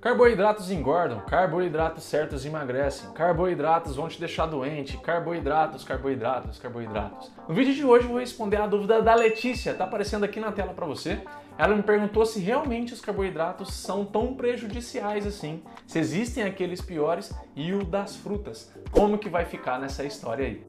Carboidratos engordam, carboidratos certos emagrecem, carboidratos vão te deixar doente, carboidratos, carboidratos, carboidratos. No vídeo de hoje eu vou responder a dúvida da Letícia, tá aparecendo aqui na tela para você. Ela me perguntou se realmente os carboidratos são tão prejudiciais assim, se existem aqueles piores e o das frutas. Como que vai ficar nessa história aí?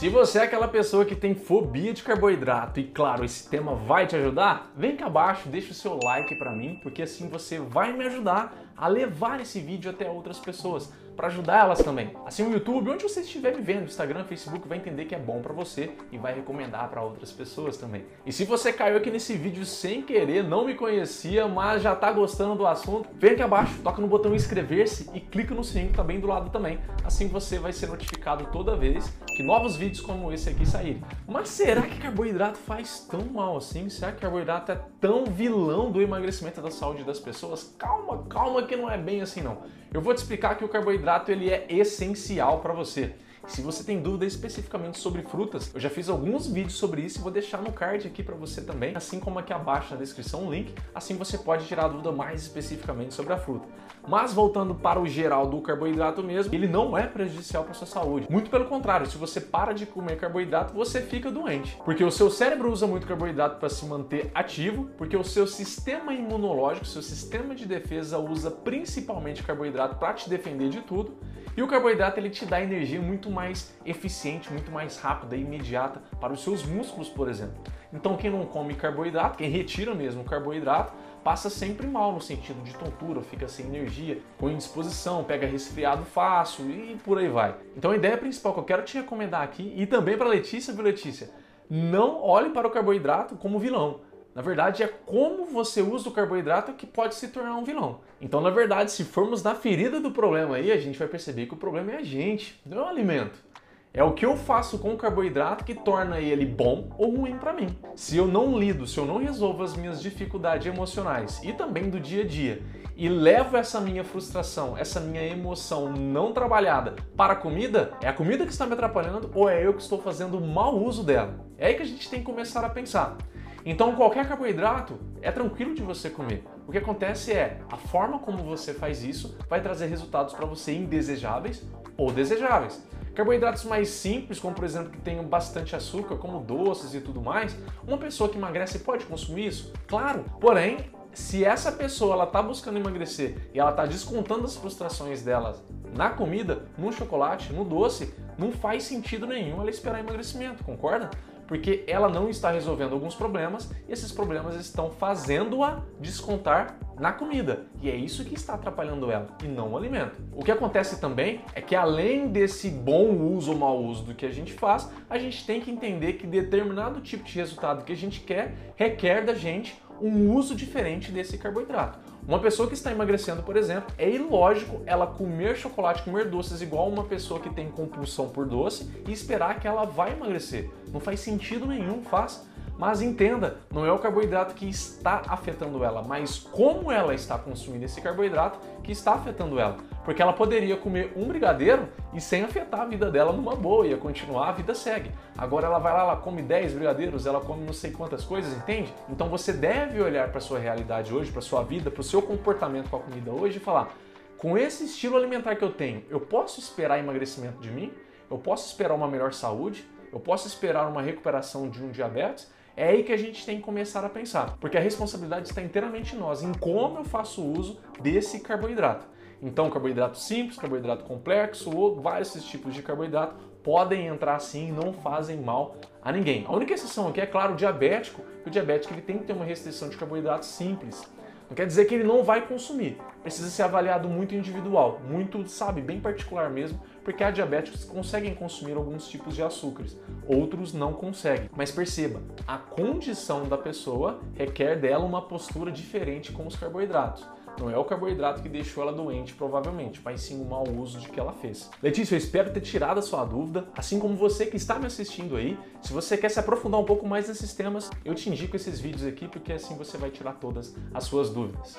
Se você é aquela pessoa que tem fobia de carboidrato e claro, esse tema vai te ajudar, vem cá abaixo, deixa o seu like para mim, porque assim você vai me ajudar a levar esse vídeo até outras pessoas para ajudar elas também. Assim o YouTube, onde você estiver me vendo, Instagram, Facebook, vai entender que é bom para você e vai recomendar para outras pessoas também. E se você caiu aqui nesse vídeo sem querer, não me conhecia, mas já tá gostando do assunto, vem aqui abaixo, toca no botão inscrever-se e clica no sininho que tá bem do lado também. Assim você vai ser notificado toda vez que novos vídeos como esse aqui saírem. Mas será que carboidrato faz tão mal assim? Será que carboidrato é tão vilão do emagrecimento da saúde das pessoas? Calma, calma que não é bem assim não. Eu vou te explicar que o carboidrato ele é essencial para você. Se você tem dúvida especificamente sobre frutas, eu já fiz alguns vídeos sobre isso e vou deixar no card aqui para você também, assim como aqui abaixo na descrição um link, assim você pode tirar dúvida mais especificamente sobre a fruta. Mas voltando para o geral do carboidrato mesmo, ele não é prejudicial para sua saúde. Muito pelo contrário, se você para de comer carboidrato, você fica doente, porque o seu cérebro usa muito carboidrato para se manter ativo, porque o seu sistema imunológico, seu sistema de defesa usa principalmente carboidrato para te defender de tudo. E o carboidrato ele te dá energia muito mais eficiente, muito mais rápida e imediata para os seus músculos, por exemplo. Então quem não come carboidrato, quem retira mesmo o carboidrato, passa sempre mal no sentido de tontura, fica sem energia, com indisposição, pega resfriado fácil e por aí vai. Então a ideia principal que eu quero te recomendar aqui e também para Letícia, viu Letícia? Não olhe para o carboidrato como vilão. Na verdade, é como você usa o carboidrato que pode se tornar um vilão. Então, na verdade, se formos na ferida do problema aí, a gente vai perceber que o problema é a gente, não é o alimento. É o que eu faço com o carboidrato que torna ele bom ou ruim para mim. Se eu não lido, se eu não resolvo as minhas dificuldades emocionais e também do dia a dia e levo essa minha frustração, essa minha emoção não trabalhada para a comida, é a comida que está me atrapalhando ou é eu que estou fazendo mau uso dela? É aí que a gente tem que começar a pensar. Então, qualquer carboidrato é tranquilo de você comer. O que acontece é a forma como você faz isso vai trazer resultados para você indesejáveis ou desejáveis. Carboidratos mais simples, como por exemplo que tenham bastante açúcar, como doces e tudo mais, uma pessoa que emagrece pode consumir isso? Claro. Porém, se essa pessoa ela está buscando emagrecer e ela está descontando as frustrações dela na comida, no chocolate, no doce, não faz sentido nenhum ela esperar emagrecimento, concorda? Porque ela não está resolvendo alguns problemas e esses problemas estão fazendo-a descontar na comida. E é isso que está atrapalhando ela e não o alimento. O que acontece também é que além desse bom uso ou mau uso do que a gente faz, a gente tem que entender que determinado tipo de resultado que a gente quer requer da gente um uso diferente desse carboidrato. Uma pessoa que está emagrecendo, por exemplo, é ilógico ela comer chocolate, comer doces igual uma pessoa que tem compulsão por doce e esperar que ela vai emagrecer. Não faz sentido nenhum, faz. Mas entenda, não é o carboidrato que está afetando ela, mas como ela está consumindo esse carboidrato que está afetando ela. Porque ela poderia comer um brigadeiro e sem afetar a vida dela numa boa, ia continuar, a vida segue. Agora ela vai lá, ela come 10 brigadeiros, ela come não sei quantas coisas, entende? Então você deve olhar para sua realidade hoje, para sua vida, para o seu comportamento com a comida hoje e falar: com esse estilo alimentar que eu tenho, eu posso esperar emagrecimento de mim? Eu posso esperar uma melhor saúde? Eu posso esperar uma recuperação de um diabetes? É aí que a gente tem que começar a pensar, porque a responsabilidade está inteiramente em nós, em como eu faço uso desse carboidrato. Então, carboidrato simples, carboidrato complexo ou vários tipos de carboidrato podem entrar sim e não fazem mal a ninguém. A única exceção aqui é, claro, o diabético, o diabético ele tem que ter uma restrição de carboidratos simples. Não quer dizer que ele não vai consumir. Precisa ser avaliado muito individual, muito, sabe, bem particular mesmo, porque há diabéticos que conseguem consumir alguns tipos de açúcares, outros não conseguem. Mas perceba, a condição da pessoa requer dela uma postura diferente com os carboidratos. Não é o carboidrato que deixou ela doente, provavelmente, mas sim o mau uso de que ela fez. Letícia, eu espero ter tirado a sua dúvida, assim como você que está me assistindo aí. Se você quer se aprofundar um pouco mais nesses temas, eu te indico esses vídeos aqui, porque assim você vai tirar todas as suas dúvidas.